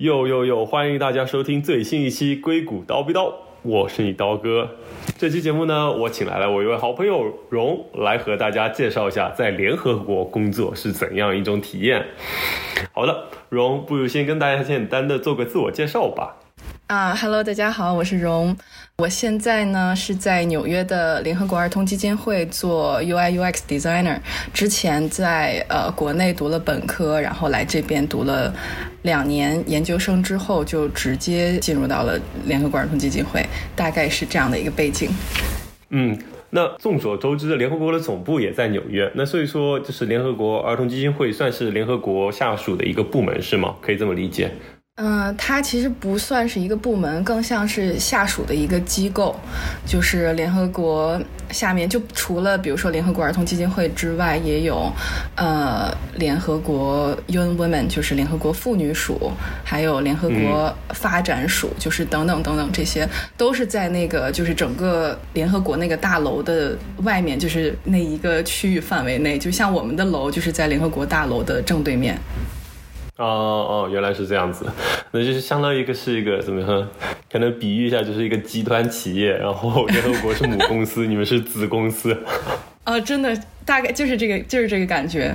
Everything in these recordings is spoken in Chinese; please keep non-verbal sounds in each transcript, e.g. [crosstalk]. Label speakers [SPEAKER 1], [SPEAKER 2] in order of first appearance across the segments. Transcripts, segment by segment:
[SPEAKER 1] 哟哟哟！欢迎大家收听最新一期《硅谷刀逼刀》，我是你刀哥。这期节目呢，我请来了我一位好朋友荣来和大家介绍一下在联合国工作是怎样一种体验。好的，荣，不如先跟大家简单的做个自我介绍吧。
[SPEAKER 2] 啊，Hello，大家好，我是荣。我现在呢是在纽约的联合国儿童基金会做 UI UX designer。之前在呃国内读了本科，然后来这边读了两年研究生之后，就直接进入到了联合国儿童基金会，大概是这样的一个背景。
[SPEAKER 1] 嗯，那众所周知，联合国的总部也在纽约，那所以说就是联合国儿童基金会算是联合国下属的一个部门是吗？可以这么理解？
[SPEAKER 2] 嗯，它其实不算是一个部门，更像是下属的一个机构。就是联合国下面，就除了比如说联合国儿童基金会之外，也有呃联合国 UN Women，就是联合国妇女署，还有联合国发展署，就是等等等等，这些都是在那个就是整个联合国那个大楼的外面，就是那一个区域范围内。就像我们的楼，就是在联合国大楼的正对面。
[SPEAKER 1] 哦哦，原来是这样子，那就是相当于一个是一个怎么说？可能比喻一下，就是一个集团企业，然后联合国是母公司，你们是子公司。
[SPEAKER 2] 啊，[laughs] 真的，大概就是这个，就是这个感觉。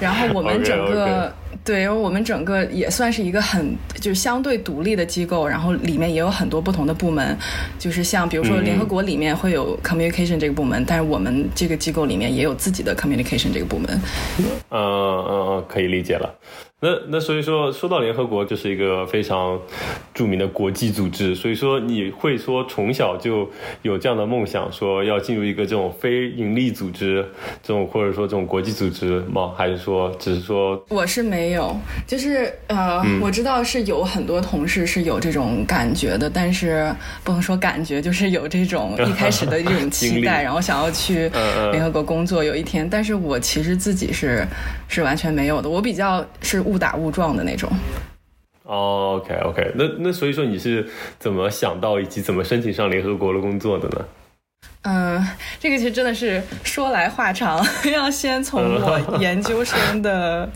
[SPEAKER 2] 然后我们 [laughs] 整个，对，然后我们整个也算是一个很就是相对独立的机构，然后里面也有很多不同的部门，就是像比如说联合国里面会有 communication 这个部门，但是我们这个机构里面也有自己的 communication 这个部门。
[SPEAKER 1] 嗯嗯嗯，可以理解了。那那所以说，说到联合国，就是一个非常著名的国际组织。所以说，你会说从小就有这样的梦想，说要进入一个这种非盈利组织，这种或者说这种国际组织吗？还是说只是说？
[SPEAKER 2] 我是没有，就是呃，我知道是有很多同事是有这种感觉的，但是不能说感觉，就是有这种一开始的这种 [laughs] 期待，然后想要去联合国工作有一天。但是我其实自己是是完全没有的，我比较是。误打误撞的那种。
[SPEAKER 1] 哦，OK OK，那那所以说你是怎么想到以及怎么申请上联合国的工作的呢？
[SPEAKER 2] 嗯，这个其实真的是说来话长，[laughs] 要先从我研究生的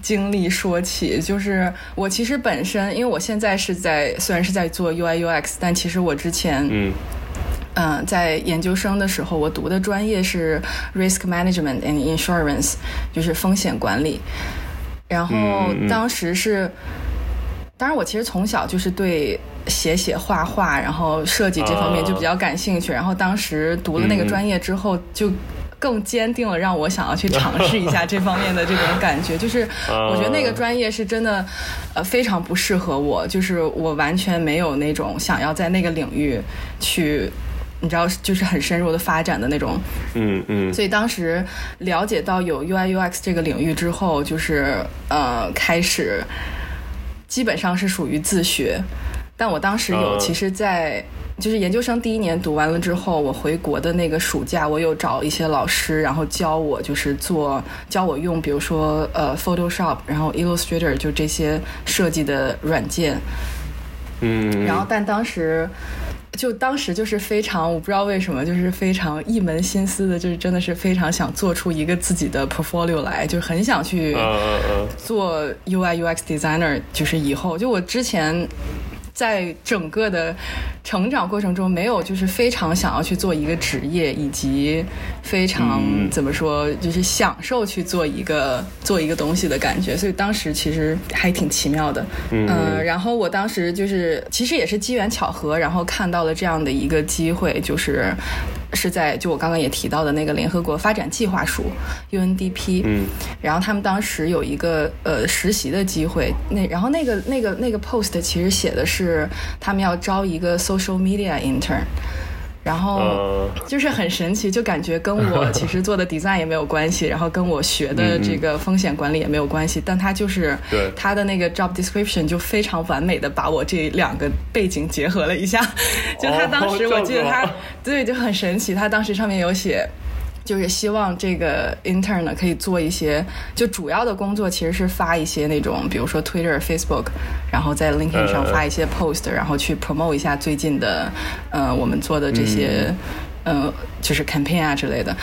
[SPEAKER 2] 经历说起。就是我其实本身，因为我现在是在虽然是在做 UI UX，但其实我之前嗯嗯在研究生的时候，我读的专业是 Risk Management and Insurance，就是风险管理。然后当时是，当然我其实从小就是对写写画画，然后设计这方面就比较感兴趣。然后当时读了那个专业之后，就更坚定了让我想要去尝试一下这方面的这种感觉。就是 [laughs] 我觉得那个专业是真的，呃，非常不适合我。就是我完全没有那种想要在那个领域去。你知道，就是很深入的发展的那种，
[SPEAKER 1] 嗯嗯。
[SPEAKER 2] 所以当时了解到有 UI UX 这个领域之后，就是呃，开始基本上是属于自学。但我当时有，其实，在就是研究生第一年读完了之后，我回国的那个暑假，我有找一些老师，然后教我，就是做教我用，比如说呃 Photoshop，然后 Illustrator，就这些设计的软件。
[SPEAKER 1] 嗯。
[SPEAKER 2] 然后，但当时。就当时就是非常，我不知道为什么，就是非常一门心思的，就是真的是非常想做出一个自己的 portfolio 来，就很想去做 UI UX designer，就是以后就我之前。在整个的成长过程中，没有就是非常想要去做一个职业，以及非常怎么说，就是享受去做一个做一个东西的感觉。所以当时其实还挺奇妙的。嗯，然后我当时就是其实也是机缘巧合，然后看到了这样的一个机会，就是。是在就我刚刚也提到的那个联合国发展计划署 UNDP，
[SPEAKER 1] 嗯，
[SPEAKER 2] 然后他们当时有一个呃实习的机会，那然后那个那个那个 post 其实写的是他们要招一个 social media intern。然后就是很神奇，就感觉跟我 [laughs] 其实做的 design 也没有关系，然后跟我学的这个风险管理也没有关系，但他就是他的那个 job description 就非常完美的把我这两个背景结合了一下，[laughs] 就他当时我记得他对就很神奇，他当时上面有写。就是希望这个 intern 呢可以做一些，就主要的工作其实是发一些那种，比如说 Twitter、Facebook，然后在 LinkedIn 上发一些 post，然后去 promote 一下最近的，呃，我们做的这些，呃，就是 campaign 啊之类的。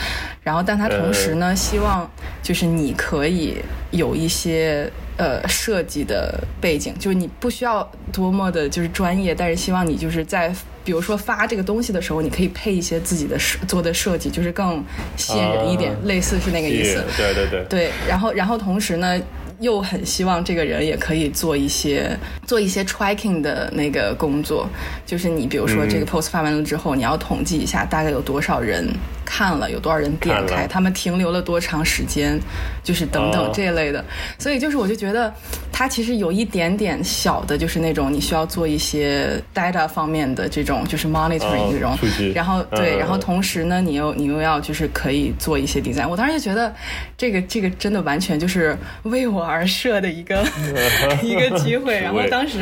[SPEAKER 2] 然后，但他同时呢，希望就是你可以有一些呃设计的背景，就是你不需要多么的就是专业，但是希望你就是在比如说发这个东西的时候，你可以配一些自己的设做的设计，就是更吸引人一点，
[SPEAKER 1] 啊
[SPEAKER 2] 类似是那个意思。
[SPEAKER 1] 对对对，
[SPEAKER 2] 对，然后然后同时呢，又很希望这个人也可以做一些做一些 tracking 的那个工作，就是你比如说这个 post 发完了之后，你要统计一下大概有多少人看了，有多少人点开，他们停留了多长时间，就是等等
[SPEAKER 1] 哦
[SPEAKER 2] 这一类的。所以就是我就觉得它其实有一点点小的，就是那种你需要做一些 data 方面的这种就是 monitoring
[SPEAKER 1] 哦
[SPEAKER 2] 这种，然后对，
[SPEAKER 1] 嗯
[SPEAKER 2] 然后同时呢，你又你又要就是可以做一些 design。我当时就觉得这个这个真的完全就是为我而设的一个 [laughs] 一个机会。[laughs] 然后当时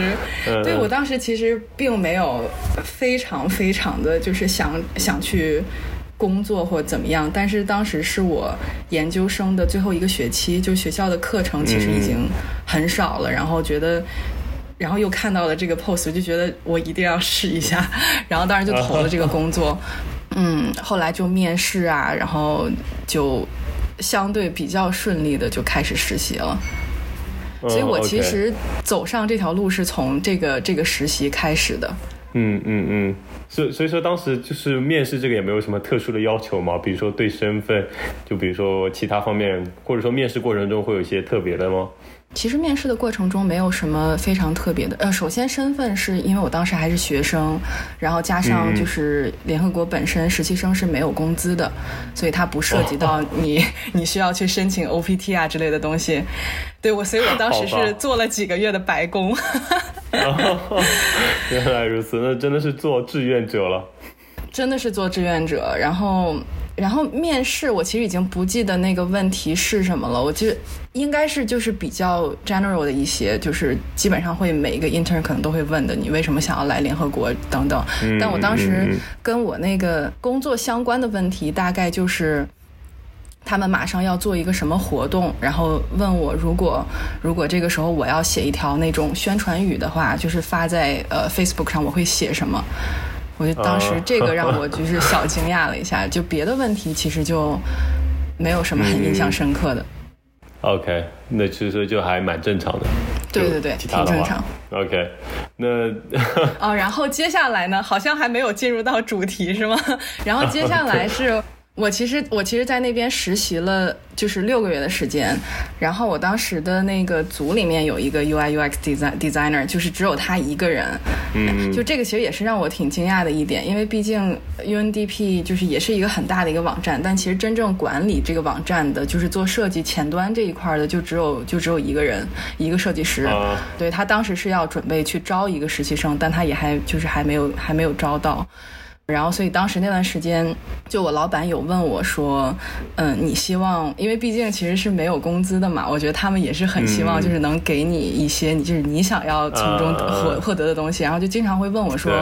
[SPEAKER 1] 嗯
[SPEAKER 2] 对我当时其实并没有非常非常的就是想想去。工作或怎么样，但是当时是我研究生的最后一个学期，就学校的课程其实已经很少了，然后觉得然后又看到了这个 post，我就觉得我一定要试一下，然后当时就投了这个工作。[laughs] 嗯，后来就面试啊，然后就相对比较顺利的就开始实习了。所以我其实走上这条路是从这个这个实习开始的。
[SPEAKER 1] 嗯嗯嗯，所所以说当时就是面试这个也没有什么特殊的要求嘛，比如说对身份，就比如说其他方面，或者说面试过程中会有一些特别的吗？
[SPEAKER 2] 其实面试的过程中没有什么非常特别的。呃，首先身份是因为我当时还是学生，然后加上就是联合国本身实习生是没有工资的，所以它不涉及到你、[laughs] 你需要去申请 OPT 啊之类的东西。对我，所以我当时是做了几个月的白工。[laughs]
[SPEAKER 1] 原来如此，那真的是做志愿者了。[laughs]
[SPEAKER 2] 真的是做志愿者，然后，然后面试，我其实已经不记得那个问题是什么了。我记得应该是就是比较 general 的一些，就是基本上会每一个 intern 可能都会问的，你为什么想要来联合国等等。但我当
[SPEAKER 1] 嗯
[SPEAKER 2] 时
[SPEAKER 1] 嗯
[SPEAKER 2] 跟我那个工作相关的问题，大概就是。他们马上要做一个什么活动，然后问我，如果如果这个时候我要写一条那种宣传语的话，就是发在呃 Facebook 上，我会写什么？我就当时
[SPEAKER 1] 啊
[SPEAKER 2] 这个让我就是小惊讶了一下，就别的问题其实就没有什么很印象深刻的。
[SPEAKER 1] OK，那其实就还蛮正常的。
[SPEAKER 2] 对对对挺正常。
[SPEAKER 1] OK，那
[SPEAKER 2] 哦，然后接下来呢，好像还没有进入到主题是吗？然后接下来是我其实我其实，在那边实习了就是六个月的时间，然后我当时的那个组里面有一个 UI UX design designer，就是只有他一个人。
[SPEAKER 1] 嗯，
[SPEAKER 2] 就这个其实也是让我挺惊讶的一点，因为毕竟 UNDP 就是也是一个很大的一个网站，但其实真正管理这个网站的，就是做设计前端这一块的，就只有就只有一个人，一个设计师。
[SPEAKER 1] 啊
[SPEAKER 2] 对他当时是要准备去招一个实习生，但他也还就是还没有还没有招到。然后，所以当时那段时间，就我老板有问我说：“嗯，你希望，因为毕竟其实是没有工资的嘛，我觉得他们也是很希望，
[SPEAKER 1] 嗯
[SPEAKER 2] 就是能给你一些你就是你想要从中
[SPEAKER 1] 啊
[SPEAKER 2] 获获得的东西。然后就经常会问我说
[SPEAKER 1] 对：“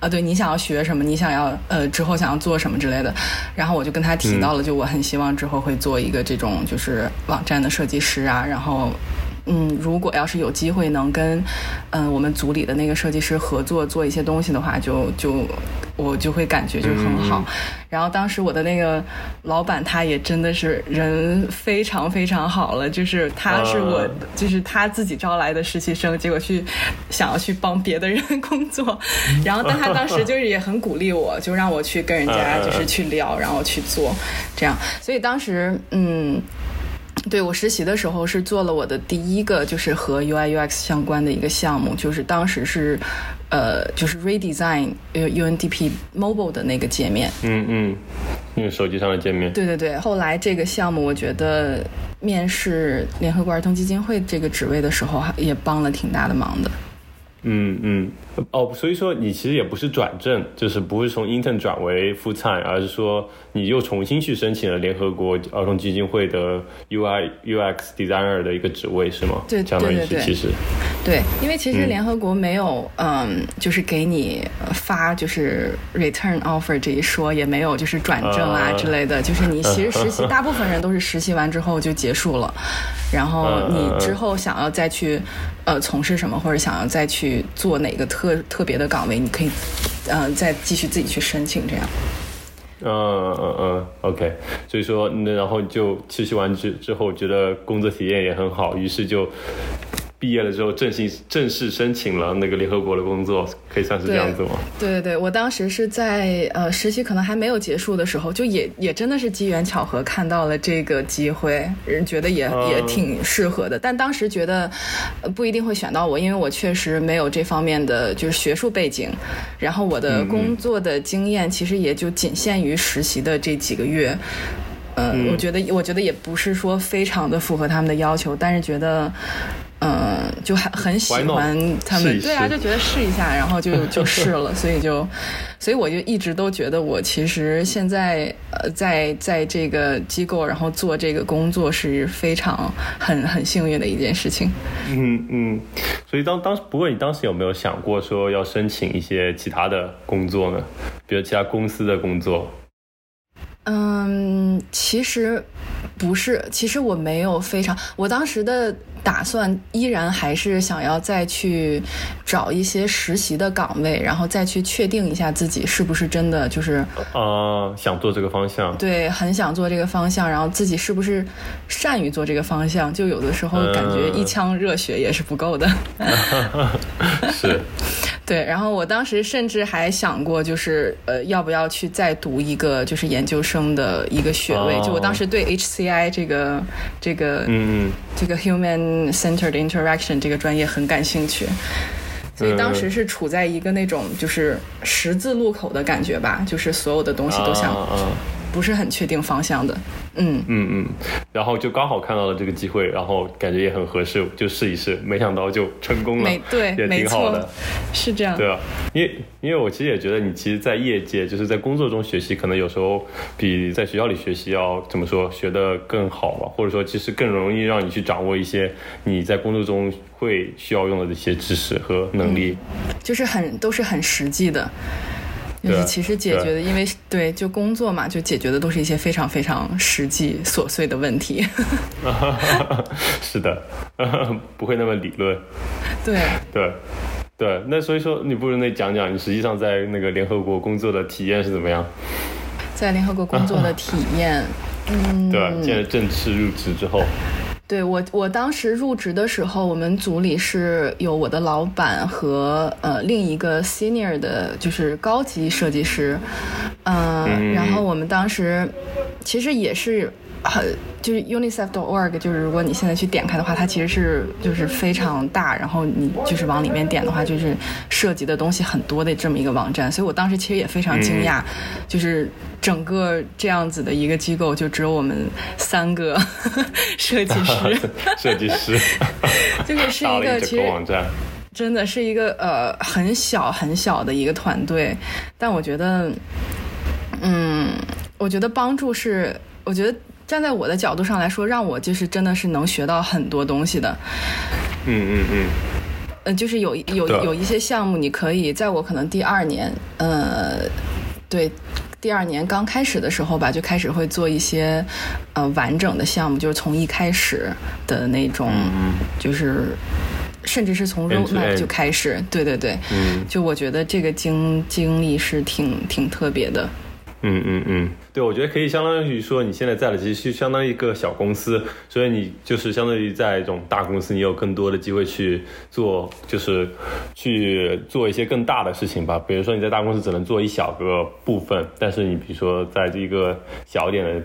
[SPEAKER 2] 啊，对你想要学什么？你想要呃之后想要做什么之类的。”然后我就跟他提到了，就我很希望之后会做一个这种就是网站的设计师啊，然后。嗯，如果要是有机会能跟，嗯、我们组里的那个设计师合作做一些东西的话，就就我就会感觉就是很好。然后当时我的那个老板他也真的是人非常非常好了，就是他是我、
[SPEAKER 1] 啊
[SPEAKER 2] 就是他自己招来的实习生，结果去想要去帮别的人工作，然后但他当时就是也很鼓励我，就让我去跟人家
[SPEAKER 1] 嗯 [laughs]
[SPEAKER 2] 就是去聊，然后去做这样。所以当时嗯。对我实习的时候是做了我的第一个就是和 UI UX 相关的一个项目，就是当时是，呃，就是 redesign 呃 UNDP mobile 的那个界面。
[SPEAKER 1] 嗯嗯，那个手机上的界面。
[SPEAKER 2] 对对对，后来这个项目我觉得面试联合国儿童基金会这个职位的时候，还也帮了挺大的忙的。
[SPEAKER 1] 嗯嗯，哦，所以说你其实也不是转正，就是不是从 intern 转为 full time，而是说你又重新去申请了联合国儿童基金会的 UI UX designer 的一个职位，是吗？
[SPEAKER 2] 对
[SPEAKER 1] 相当于
[SPEAKER 2] 对对对
[SPEAKER 1] 是其实。
[SPEAKER 2] 对，因为其实联合国没有，嗯就是给你呃发就是 return offer 这一说，也没有就是转正啊
[SPEAKER 1] 啊
[SPEAKER 2] 之类的，就是你其实实习，大部分人都是实习完之后就结束了，然后你之后想要再去呃从事什么，或者想要再去做哪个特特别的岗位，你可以呃再继续自己去申请这样。
[SPEAKER 1] 嗯嗯嗯，OK，所以说，那然后就实习完之之后，觉得工作体验也很好，于是就。毕业了之后，正式正式申请了那个联合国的工作，可以算是这样子吗？
[SPEAKER 2] 对对对，我当时是在呃实习可能还没有结束的时候，就也也真的是机缘巧合看到了这个机会，人觉得也也挺适合的。但当时觉得不一定会选到我，因为我确实没有这方面的就是学术背景，然后我的工作的经验其实也就仅限于实习的这几个月。嗯，我觉得我觉得也不是说非常的符合他们的要求，但是觉得。嗯，就很很喜欢他们，对啊，就觉得试一下，然后就就试了，[laughs] 所以就，所以我就一直都觉得我其实现在呃在在这个机构，然后做这个工作是非常很很幸运的一件事情。
[SPEAKER 1] 嗯嗯，所以当当时不过你当时有没有想过说要申请一些其他的工作呢？比如其他公司的工作？
[SPEAKER 2] 嗯，其实不是，其实我没有非常，我当时的。打算依然还是想要再去找一些实习的岗位，然后再去确定一下自己是不是真的就是
[SPEAKER 1] 啊想做这个方向。
[SPEAKER 2] 对，很想做这个方向，然后自己是不是善于做这个方向？就有的时候感觉一腔热血也是不够的。[laughs]
[SPEAKER 1] 是。
[SPEAKER 2] 对，然后我当时甚至还想过，就是呃，要不要去再读一个就是研究生的一个学位？就我当时对 HCI 这个这个嗯这个 Human Centered Interaction 这个专业很感兴趣，所以当时是处在一个那种就是十字路口的感觉吧，就是所有的东西都想。不是很确定方向的，嗯。
[SPEAKER 1] 嗯嗯，然后就刚好看到了这个机会，然后感觉也很合适，就试一试，没想到就成功了，
[SPEAKER 2] 对，
[SPEAKER 1] 也挺好的，
[SPEAKER 2] 是这样，
[SPEAKER 1] 对啊，因为因为我其实也觉得你其实，在业界就是在工作中学习，可能有时候比在学校里学习要怎么说学的更好吧，或者说其实更容易让你去掌握一些你在工作中会需要用的这些知识和能力，
[SPEAKER 2] 就是很都是很实际的。就是其实解决的，因为对就工作嘛，就解决的都是一些非常非常实际琐碎的问题。[laughs]
[SPEAKER 1] 是的，[laughs] 不会那么理论。[laughs]
[SPEAKER 2] 对
[SPEAKER 1] 对对，那所以说你不如那讲讲你实际上在那个联合国工作的体验是怎么样？
[SPEAKER 2] 在联合国工作的体验，嗯，
[SPEAKER 1] 对，现在正式入职之后。
[SPEAKER 2] 对我，我当时入职的时候，我们组里是有我的老板和呃另一个 senior 的，就是高级设计师，嗯，然后我们当时其实也是。很就是 unicef.org，就是如果你现在去点开的话，它其实是就是非常大，然后你就是往里面点的话，就是涉及的东西很多的这么一个网站。所以我当时其实也非常惊讶，就是整个这样子的一个机构，就只有我们三个 [laughs] 设计师，
[SPEAKER 1] 设计师，
[SPEAKER 2] 就是是一个其实网站真的是一个呃很小很小的一个团队，但我觉得，嗯，我觉得帮助是，我觉得。站在我的角度上来说，让我就是真的是能学到很多东西的。
[SPEAKER 1] 嗯嗯嗯。
[SPEAKER 2] 呃，就是有有有一些项目，你可以在我可能第二年，呃，对，第二年刚开始的时候吧，就开始会做一些呃完整的项目，就是从一开始的那种，就是甚至是从 roadmap 就开始。对对对。嗯。就我觉得这个经经历是挺挺特别的。
[SPEAKER 1] 嗯嗯嗯。对，我觉得可以相当于说，你现在在的其实相当于一个小公司，所以你就是相当于在一种大公司，你有更多的机会去做，就是去做一些更大的事情吧。比如说你在大公司只能做一小个部分，但是你比如说在这个小点的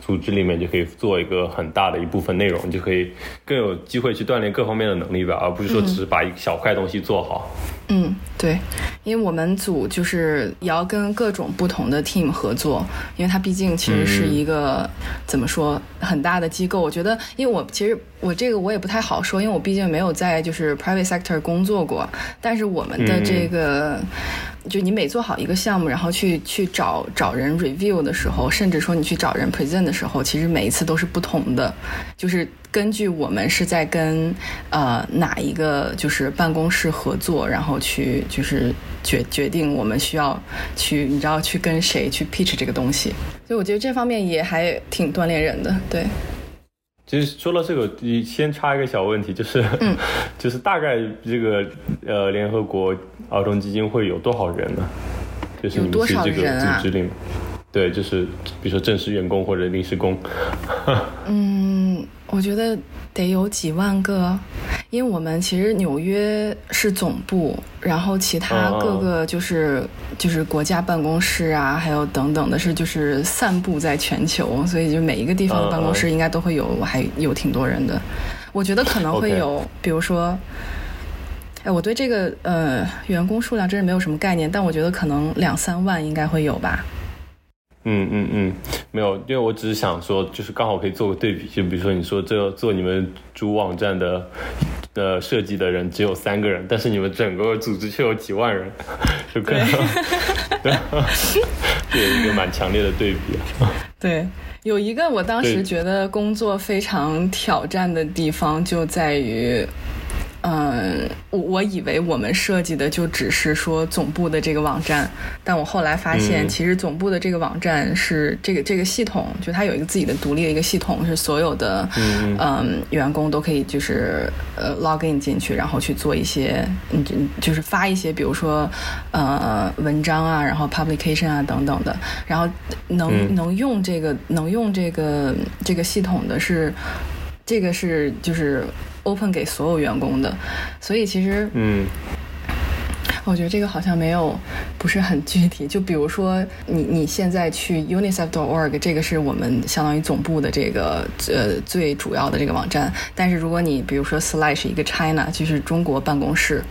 [SPEAKER 1] 组织里面，就可以做一个很大的一部分内容，你就可以更有机会去锻炼各方面的能力吧，而不是说只是把一小块东西做好。
[SPEAKER 2] 嗯，对，因为我们组就是也要跟各种不同的 team 合作，因为。它毕竟其实是一个怎么说很大的机构，我觉得，因为我其实我这个我也不太好说，因为我毕竟没有在就是 private sector 工作过，但是我们的这个。就你每做好一个项目，然后去去找找人 review 的时候，甚至说你去找人 present 的时候，其实每一次都是不同的，就是根据我们是在跟呃哪一个就是办公室合作，然后去就是决决定我们需要去你知道去跟谁去 pitch 这个东西，所以我觉得这方面也还挺锻炼人的，对。
[SPEAKER 1] 其实说到这个，你先插一个小问题，就是，[laughs] 就是大概这个呃联合国儿童基金会有多少人呢？就是你们这个组织里面，对，就是比如说正式员工或者临时工。[laughs]
[SPEAKER 2] 嗯，我觉得得有几万个，因为我们其实纽约是总部，然后其他各个就是就是国家办公室啊，还有等等的是就是散布在全球，所以就每一个地方的办公室应该都会有，还有挺多人的。我觉得可能会有，比如说。哎，我对这个呃员工数量真是没有什么概念，但我觉得可能两三万应该会有吧。
[SPEAKER 1] 嗯嗯嗯，没有，因为我只是想说，就是刚好可以做个对比，就比如说你说这做你们主网站的呃设计的人只有三个人，但是你们整个组织却有几万人，[laughs] 就可能对，有一个蛮强烈的对比。[laughs] [laughs]
[SPEAKER 2] 对，有一个我当时觉得工作非常挑战的地方就在于。嗯，我我以为我们设计的就只是说总部的这个网站，但我后来发现，其实总部的这个网站是这个这个系统，就它有一个自己的独立的一个系统，是所有的嗯员工都可以就是呃 login 进去，然后去做一些嗯就是发一些比如说呃文章啊，然后 publication 啊等等的，然后能能用这个能用这个这个系统的是这个是就是。Open 给所有员工的，所以其实，
[SPEAKER 1] 嗯，
[SPEAKER 2] 我觉得这个好像没有不是很具体。就比如说，你你现在去 unicef.org，这个是我们相当于总部的这个呃最主要的这个网站。但是如果你比如说 slash 一个 China，就是中国办公室。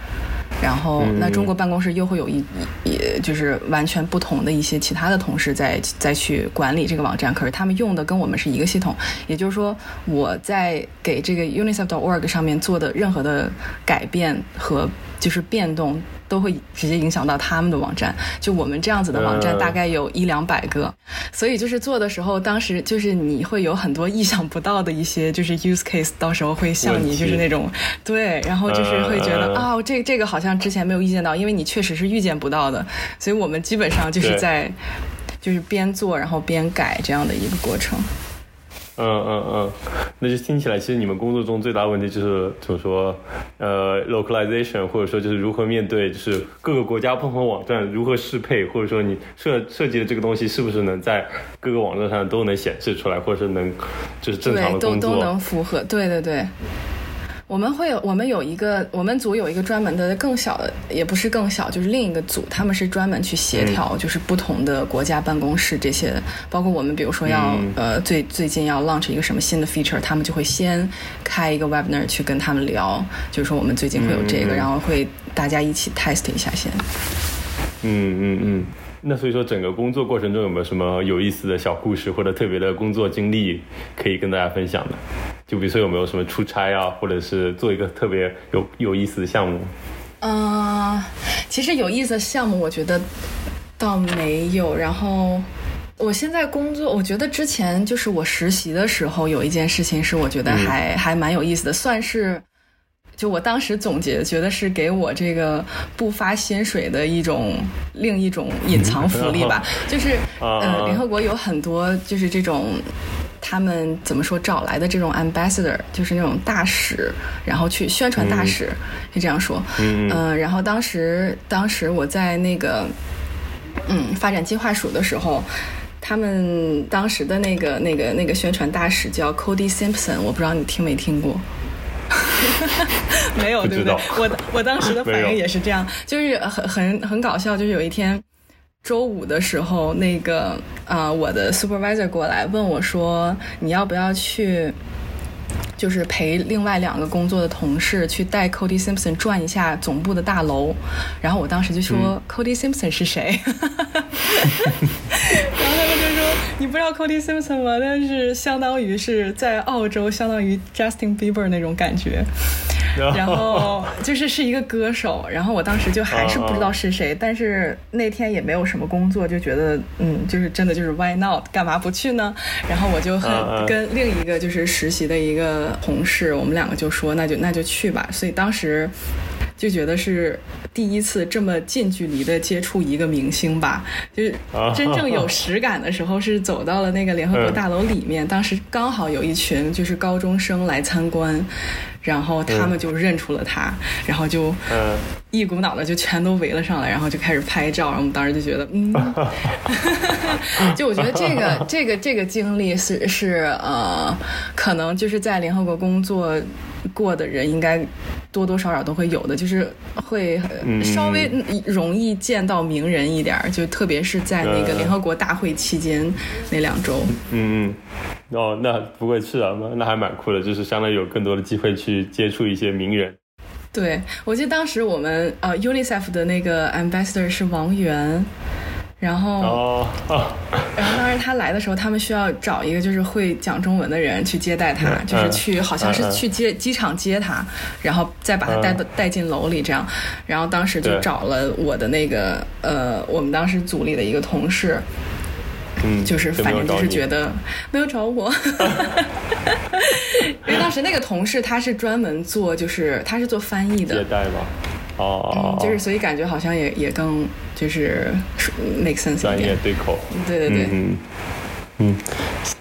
[SPEAKER 2] 然后，那中国办公室又会有一，也就是完全不同的一些其他的同事在再去管理这个网站。可是他们用的跟我们是一个系统，也就是说，我在给这个 unicef.org 上面做的任何的改变和就是变动。都会直接影响到他们的网站。就我们这样子的网站，大概有一两百个，所以就是做的时候，当时就是你会有很多意想不到的一些就是 use case，到时候会向你就是那种对，然后就是会觉得啊，这这个好像之前没有预见到，因为你确实是预见不到的，所以我们基本上就是在就是边做然后边改这样的一个过程。
[SPEAKER 1] 嗯嗯嗯，那就听起来，其实你们工作中最大问题就是怎么说，呃，localization，或者说就是如何面对，就是各个国家不同网站如何适配，或者说你设设计的这个东西是不是能在各个网站上都能显示出来，或者是能就是正常的
[SPEAKER 2] 工作都能符合，对对对。我们会有，我们有一个，我们组有一个专门的更小的，也不是更小，就是另一个组，他们是专门去协调，就是不同的国家办公室这些，包括我们，比如说要呃最最近要 launch 一个什么新的 feature，他们就会先开一个 webinar 去跟他们聊，就是说我们最近会有这个，然后会大家一起 test 一下先。
[SPEAKER 1] 嗯嗯嗯。那所以说，整个工作过程中有没有什么有意思的小故事或者特别的工作经历可以跟大家分享的？就比如说有没有什么出差啊，或者是做一个特别有有意思的项目？
[SPEAKER 2] 嗯，其实有意思的项目我觉得倒没有。然后我现在工作，我觉得之前就是我实习的时候有一件事情是我觉得还还蛮有意思的，算是。就我当时总结，觉得是给我这个不发薪水的一种另一种隐藏福利吧。就是呃，联合国有很多就是这种他们怎么说找来的这种 ambassador，就是那种大使，然后去宣传大使，就这样说。嗯，然后当时当时我在那个嗯发展计划署的时候，他们当时的那个那个那个宣传大使叫 Cody Simpson，我不知道你听没听过。[laughs] 没有，对不对？我我当时的反应也是这样，就是很很很搞笑。就是有一天周五的时候，那个啊，我的 supervisor 过来问我说：“你要不要去？”就是陪另外两个工作的同事去带 Cody Simpson 转一下总部的大楼，然后我当时就说 Cody Simpson 是谁？[laughs] 然后他们就说你不知道 Cody Simpson 吗？但是相当于是在澳洲，相当于 Justin Bieber 那种感觉。然后 [laughs] 就是是一个歌手，然后我当时就还是不知道是谁，但是那天也没有什么工作，就觉得嗯，就是真的就是 Why not？干嘛不去呢？然后我就很跟另一个就是实习的一个同事，我们两个就说那就那就去吧。所以当时就觉得是第一次这么近距离的接触一个明星吧，就是真正有 [laughs] 实感的时候是走到了那个联合国大楼里面，当时刚好有一群就是高中生来参观。然后他们就认出了他，然后就一股脑的就全都围了上来，然后就开始拍照。然后我们当时就觉得，嗯，[laughs] 就我觉得这个 [laughs] 这个这个经历是是呃，可能就是在联合国工作过的人应该多多少少都会有的，就是会稍微容易见到名人一点儿，就特别是在那个联合国大会期间那两周。
[SPEAKER 1] 嗯嗯。哦，那不会是啊，那那还蛮酷的，就是相当于有更多的机会去接触一些名人。
[SPEAKER 2] 对，我记得当时我们呃，UNICEF 的那个 ambassador 是王源，然后
[SPEAKER 1] 哦，[laughs]
[SPEAKER 2] 然后当时他来的时候，他们需要找一个就是会讲中文的人去接待他，就是去好像是去接机场接他，然后再把他带到带进楼里这样，然后当时就找了我的那个呃，我们当时组里的一个同事。
[SPEAKER 1] 嗯，
[SPEAKER 2] 就是反正就是觉得没有找我，[laughs] 因为当时那个同事他是专门做，就是他是做翻译的，
[SPEAKER 1] 接待吧，哦，
[SPEAKER 2] 就是所以感觉好像也也更就是 make sense，
[SPEAKER 1] 专业对口，
[SPEAKER 2] 对对对，
[SPEAKER 1] 嗯。嗯，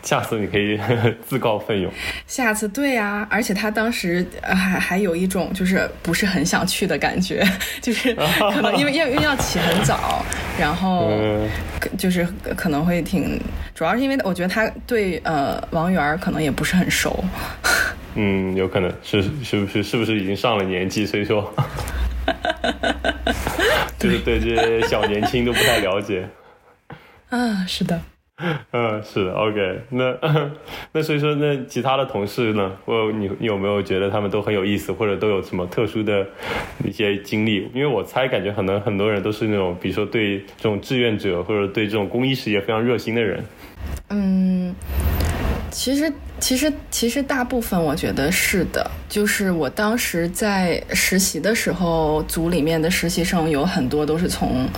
[SPEAKER 1] 下次你可以自告奋勇。
[SPEAKER 2] 下次对啊，而且他当时还还有一种就是不是很想去的感觉，[laughs] 就是可能因为因为因为要起很早，然后就是可能会挺，主要是因为我觉得他对呃王源可能也不是很熟。
[SPEAKER 1] 嗯，有可能是是不是是不是已经上了年纪，所以说，[laughs] 就是对这些小年轻都不太了解。
[SPEAKER 2] 啊，是的。[laughs]
[SPEAKER 1] 嗯，是的，OK，那那所以说，那其他的同事呢？或你你有没有觉得他们都很有意思，或者都有什么特殊的一些经历？因为我猜，感觉可能很多人都是那种，比如说对这种志愿者或者对这种公益事业非常热心的人。
[SPEAKER 2] 嗯。其实，其实，其实大部分我觉得是的。就是我当时在实习的时候，组里面的实习生有很多都是从，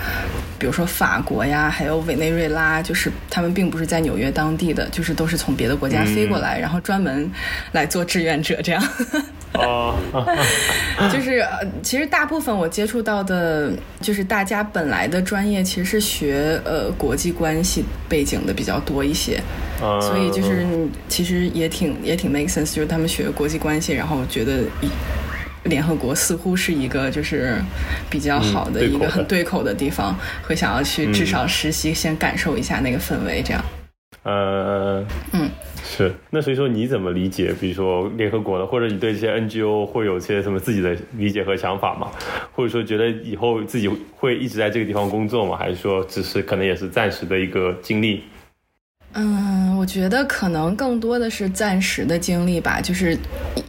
[SPEAKER 2] 比如说法国呀，还有委内瑞拉，就是他们并不是在纽约当地的，就是都是从别的国家飞过来，然后专门来做志愿者这样。
[SPEAKER 1] 哦，[laughs]
[SPEAKER 2] 就是其实大部分我接触到的，就是大家本来的专业其实是学呃国际关系背景的比较多一些。所以就是其实也挺也挺 make sense，就是他们学国际关系，然后觉得联合国似乎是一个就是比较好的一个很对口的地方，会想要去至少实习，先感受一下那个氛围，这样。
[SPEAKER 1] 呃，嗯，是。那所以说你怎么理解，比如说联合国的，或者你对这些 NGO 会有些什么自己的理解和想法吗？或者说觉得以后自己会一直在这个地方工作吗？还是说只是可能也是暂时的一个经历？
[SPEAKER 2] 嗯，我觉得可能更多的是暂时的经历吧，就是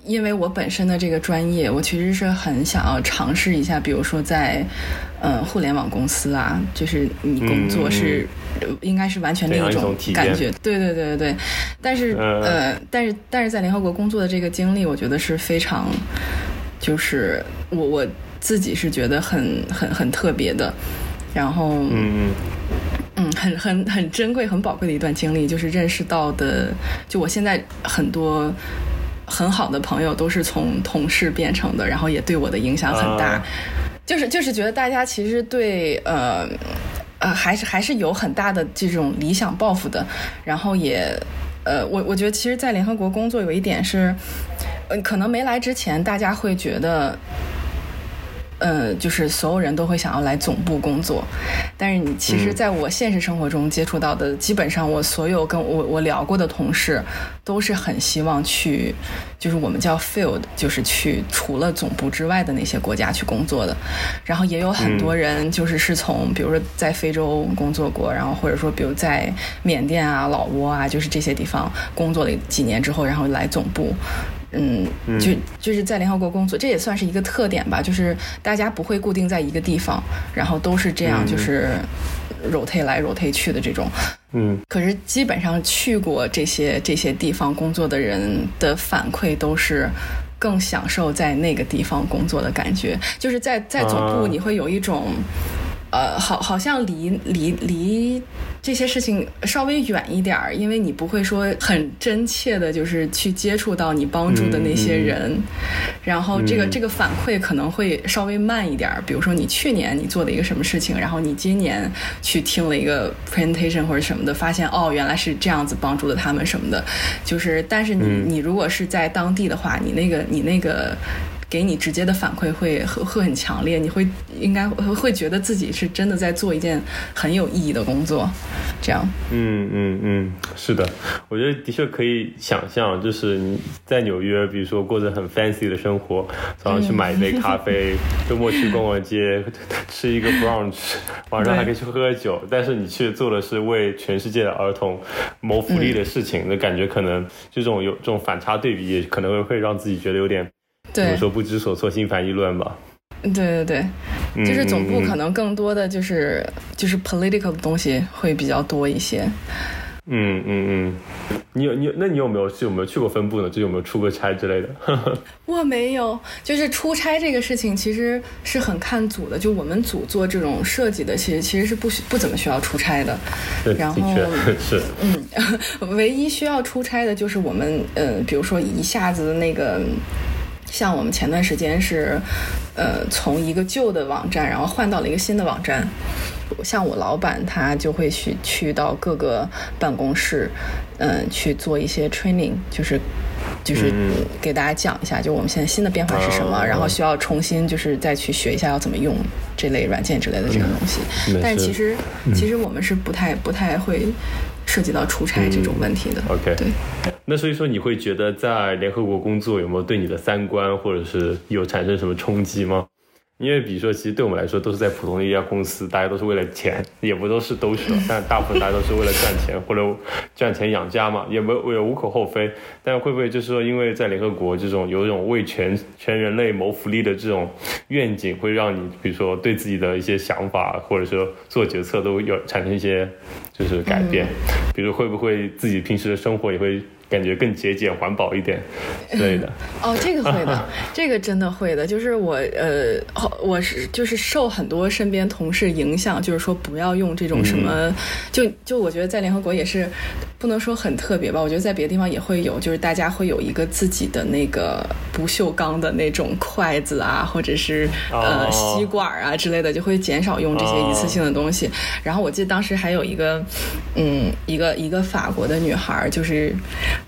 [SPEAKER 2] 因为我本身的这个专业，我其实是很想要尝试一下，比如说在，呃，互联网公司啊，就是你工作是应该是完全另一种感觉，对对对对对。但是呃，但是但是在联合国工作的这个经历，我觉得是非常，就是我我自己是觉得很很很特别的，然后
[SPEAKER 1] 嗯。
[SPEAKER 2] 嗯，很很很珍贵、很宝贵的一段经历，就是认识到的，就我现在很多很好的朋友都是从同事变成的，然后也对我的影响很大。就是就是觉得大家其实对呃呃还是还是有很大的这种理想抱负的，然后也呃我我觉得其实，在联合国工作有一点是，呃可能没来之前大家会觉得。呃，就是所有人都会想要来总部工作，但是你其实在我现实生活中接触到的，基本上我所有跟我我聊过的同事，都是很希望去，就是我们叫 field，就是去除了总部之外的那些国家去工作的。然后也有很多人就是是从，比如说在非洲工作过，然后或者说比如在缅甸啊、老挝啊，就是这些地方工作了几年之后，然后来总部。嗯，就就是在联合国工作，这也算是一个特点吧。就是大家不会固定在一个地方，然后都是这样，就是 rotate 来 rotate 去的这种。
[SPEAKER 1] 嗯，[laughs]
[SPEAKER 2] 可是基本上去过这些这些地方工作的人的反馈都是更享受在那个地方工作的感觉。就是在在总部，你会有一种。呃，好，好像离离离这些事情稍微远一点儿，因为你不会说很真切的，就是去接触到你帮助的那些人，然后这个这个反馈可能会稍微慢一点儿。比如说你去年你做的一个什么事情，然后你今年去听了一个 presentation 或者什么的，发现哦原来是这样子帮助了他们什么的，就是但是你你如果是在当地的话，你那个你那个。给你直接的反馈会会很强烈，你会应该会觉得自己是真的在做一件很有意义的工作，这样。
[SPEAKER 1] 嗯嗯嗯，是的，我觉得的确可以想象，就是你在纽约，比如说过着很 fancy 的生活，早上去买一杯咖啡，[laughs] 周末去逛逛街，[laughs] 吃一个 brunch，晚上还可以去喝喝酒，但是你却做的是为全世界的儿童谋福利的事情，那感觉可能这种有这种反差对比，也可能会让自己觉得有点。怎么说不知所措、心烦意乱吧？
[SPEAKER 2] 对对对，就是总部可能更多的就是就是 political 的东西会比较多一些。
[SPEAKER 1] 嗯嗯嗯，你有你那你有没有去有没有去过分部呢？就有没有出过差之类的？[laughs]
[SPEAKER 2] 我没有，就是出差这个事情其实是很看组的。就我们组做这种设计的，其实其实是不需不怎么需要出差的。然后
[SPEAKER 1] 是
[SPEAKER 2] 嗯，[laughs] 唯一需要出差的就是我们呃，比如说一下子那个。像我们前段时间是，呃，从一个旧的网站，然后换到了一个新的网站。像我老板他就会去去到各个办公室，嗯，去做一些 training，就是就是给大家讲一下，就我们现在新的变化是什么，然后需要重新就是再去学一下要怎么用这类软件之类的这个东西。但其实其实我们是不太不太会。涉及到出差这种问题的
[SPEAKER 1] ，OK，
[SPEAKER 2] 对。
[SPEAKER 1] 那所以说，你会觉得在联合国工作有没有对你的三观或者是有产生什么冲击吗？因为比如说，其实对我们来说都是在普通的一家公司，大家都是为了钱，也不都是都是，但大部分大家都是为了赚钱或者赚钱养家嘛，也没也无可厚非。但会不会就是说，因为在联合国这种有一种为全全人类谋福利的这种愿景，会让你比如说对自己的一些想法或者说做决策都有产生一些就是改变？比如会不会自己平时的生活也会？感觉更节俭环保一点 [laughs] 之类的
[SPEAKER 2] 哦，这个会的，[laughs] 这个真的会的。就是我呃，我是就是受很多身边同事影响，就是说不要用这种什么，就就我觉得在联合国也是不能说很特别吧。我觉得在别的地方也会有，就是大家会有一个自己的那个不锈钢的那种筷子啊，或者是呃吸管啊之类的，就会减少用这些一次性的东西。然后我记得当时还有一个嗯，一个一个法国的女孩，就是。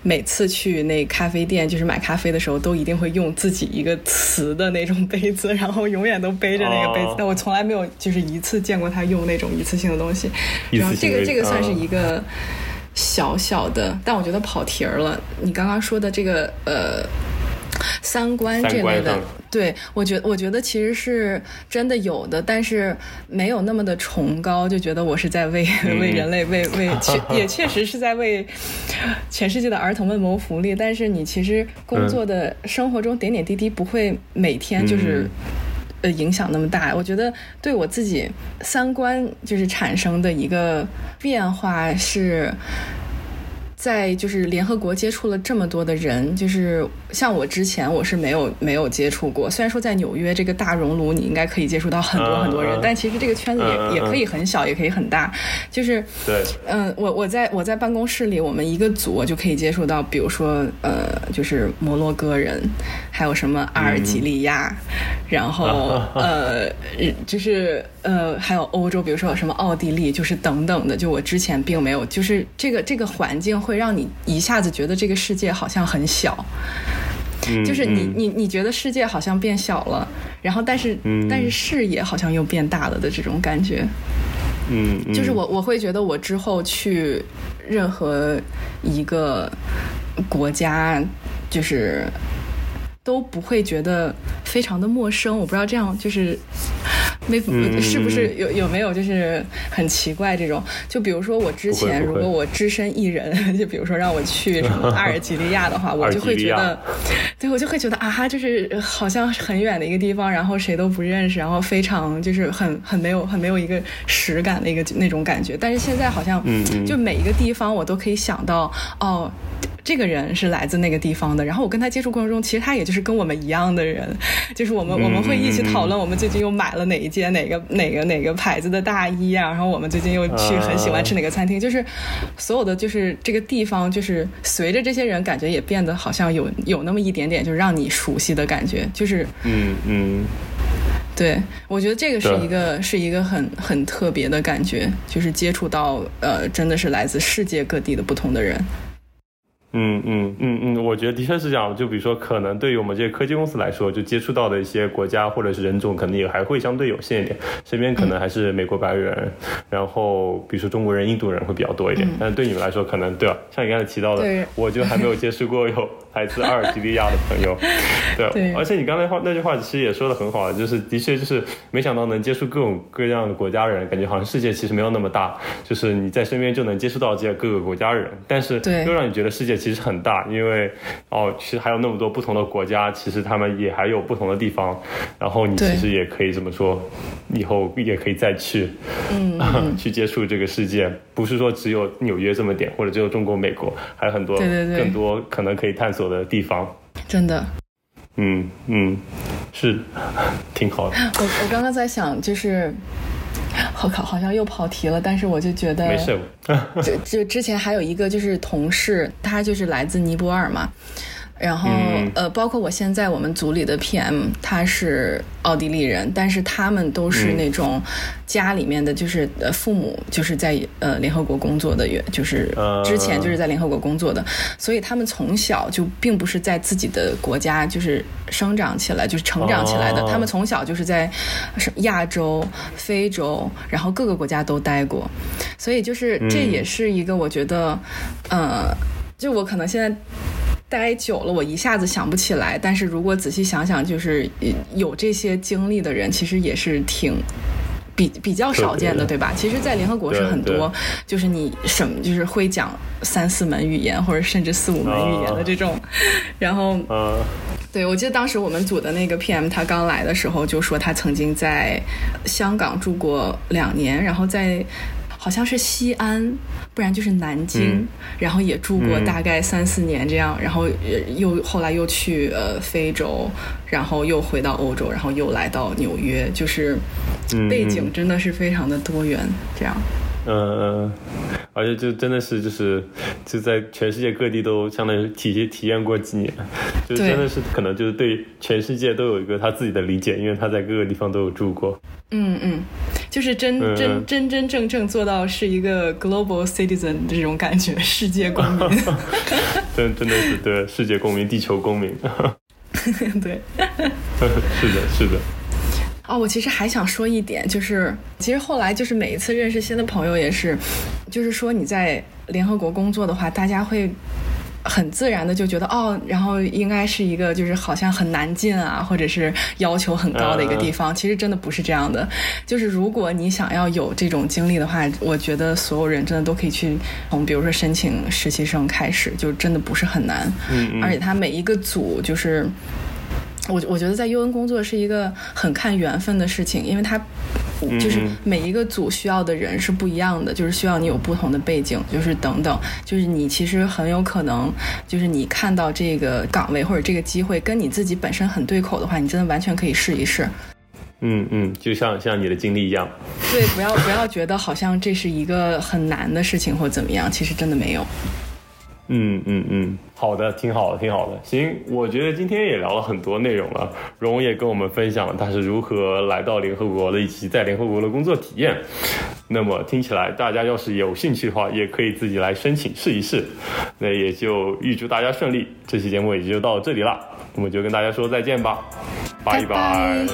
[SPEAKER 2] 每次去那咖啡店，就是买咖啡的时候，都一定会用自己一个瓷的那种杯子，然后永远都背着那个杯子。但我从来没有就是一次见过他用那种一次性的东西。然后这个这个算是一个小小的，但我觉得跑题儿了。你刚刚说的这个呃。三观这类的，对我觉我觉得其实是真的有的，但是没有那么的崇高，就觉得我是在为 [laughs] 为人类为为确 [laughs] 也确实是在为全世界的儿童们谋福利，但是你其实工作的生活中点点滴滴不会每天就是呃影响那么大。我觉得对我自己三观就是产生的一个变化是。在就是联合国接触了这么多的人，就是像我之前我是没有没有接触过。虽然说在纽约这个大熔炉，你应该可以接触到很多很多人，但其实这个圈子也也可以很小，也可以很大。就是
[SPEAKER 1] 对，
[SPEAKER 2] 嗯，我我在我在办公室里，我们一个组就可以接触到，比如说呃，就是摩洛哥人，还有什么阿尔及利亚，然后呃，就是呃，还有欧洲，比如说什么奥地利，就是等等的。就我之前并没有，就是这个这个环境会。让你一下子觉得这个世界好像很小，就是你你你觉得世界好像变小了，然后但是但是视野好像又变大了的这种感觉，
[SPEAKER 1] 嗯，
[SPEAKER 2] 就是我我会觉得我之后去任何一个国家，就是都不会觉得非常的陌生。我不知道这样就是。没是不是有有没有就是很奇怪这种？就比如说我之前如果我只身一人，就比如说让我去什么阿尔及利亚的话，我就会觉得，[laughs] 对我就会觉得啊哈，就是好像很远的一个地方，然后谁都不认识，然后非常就是很很没有很没有一个实感的一个那种感觉。但是现在好像，就每一个地方我都可以想到哦。这个人是来自那个地方的，然后我跟他接触过程中，其实他也就是跟我们一样的人，[laughs] 就是我们我们会一起讨论我们最近又买了哪一件哪个哪个哪个牌子的大衣啊，然后我们最近又去很喜欢吃哪个餐厅，就是所有的就是这个地方，就是随着这些人感觉也变得好像有有那么一点点，就是让你熟悉的感觉，就是
[SPEAKER 1] 嗯嗯。
[SPEAKER 2] 对，我觉得这个是一个是一个很很特别的感觉，就是接触到呃，真的是来自世界各地的不同的人。
[SPEAKER 1] 嗯嗯嗯嗯，我觉得的确是这样。就比如说，可能对于我们这些科技公司来说，就接触到的一些国家或者是人种，可能也还会相对有限一点。身边可能还是美国白人，然后比如说中国人、印度人会比较多一点。但是对你们来说，可能对吧？像你刚才提到的，[laughs] 我就还没有接触过有来自阿尔及利亚的朋友。[laughs] 对，而且你刚才话那句话其实也说的很好，就是的确就是没想到能接触各种各样的国家人，感觉好像世界其实没有那么大，就是你在身边就能接触到这些各个国家人，但是又让你觉得世界。其实很大，因为哦，其实还有那么多不同的国家，其实他们也还有不同的地方。然后你其实也可以这么说，以后也可以再去，
[SPEAKER 2] 嗯，[laughs]
[SPEAKER 1] 去接触这个世界。不是说只有纽约这么点，或者只有中国、美国，还有很多更多可能可以探索的地方。
[SPEAKER 2] 真的，
[SPEAKER 1] 嗯嗯，是挺好的。
[SPEAKER 2] 我我刚刚在想，就是。好考好像又跑题了，但是我就觉得
[SPEAKER 1] 没事。[laughs]
[SPEAKER 2] 就就之前还有一个就是同事，他就是来自尼泊尔嘛。然后呃，包括我现在我们组里的 PM，他是奥地利人，但是他们都是那种家里面的就是呃父母就是在呃联合国工作的，就是之前就是在联合国工作的，所以他们从小就并不是在自己的国家就是生长起来，就是成长起来的，他们从小就是在亚洲、非洲，然后各个国家都待过，所以就是这也是一个我觉得，呃，就我可能现在。待久了，我一下子想不起来。但是如果仔细想想，就是有这些经历的人，其实也是挺比比较少见的，对吧？其实，在联合国是很多，就是你什么就是会讲三四门语言，或者甚至四五门语言的这种。然后，对我记得当时我们组的那个 PM，他刚来的时候就说他曾经在香港住过两年，然后在。好像是西安，不然就是南京，然后也住过大概三四年这样，然后又后来又去呃非洲，然后又回到欧洲，然后又来到纽约，就是背景真的是非常的多元，这样。
[SPEAKER 1] 嗯，而且就真的是就是就在全世界各地都相当于体体验过几年，[laughs] 就真的是可能就是对全世界都有一个他自己的理解，因为他在各个地方都有住过。
[SPEAKER 2] 嗯嗯，就是真真真真正正做到是一个 global citizen 这种感觉，[laughs] 世界公民。[laughs]
[SPEAKER 1] 真真的是对世界公民、地球公民。[laughs]
[SPEAKER 2] 对，
[SPEAKER 1] 是的，是的。
[SPEAKER 2] 哦，我其实还想说一点，就是其实后来就是每一次认识新的朋友也是，就是说你在联合国工作的话，大家会很自然的就觉得哦，然后应该是一个就是好像很难进啊，或者是要求很高的一个地方。其实真的不是这样的，就是如果你想要有这种经历的话，我觉得所有人真的都可以去从比如说申请实习生开始，就真的不是很难。
[SPEAKER 1] 嗯，
[SPEAKER 2] 而且他每一个组就是。我我觉得在 UN 工作是一个很看缘分的事情，因为它就是每一个组需要的人是不一样的，就是需要你有不同的背景，就是等等，就是你其实很有可能，就是你看到这个岗位或者这个机会跟你自己本身很对口的话，你真的完全可以试一试。
[SPEAKER 1] 嗯嗯，就像像你的经历一样。
[SPEAKER 2] 对，不要不要觉得好像这是一个很难的事情或怎么样，其实真的没有。
[SPEAKER 1] 嗯嗯嗯，好的，挺好的，挺好的。行，我觉得今天也聊了很多内容了。荣也跟我们分享了他是如何来到联合国的，以及在联合国的工作体验。那么听起来，大家要是有兴趣的话，也可以自己来申请试一试。那也就预祝大家顺利。这期节目也就到这里了，我们就跟大家说再见吧，拜拜。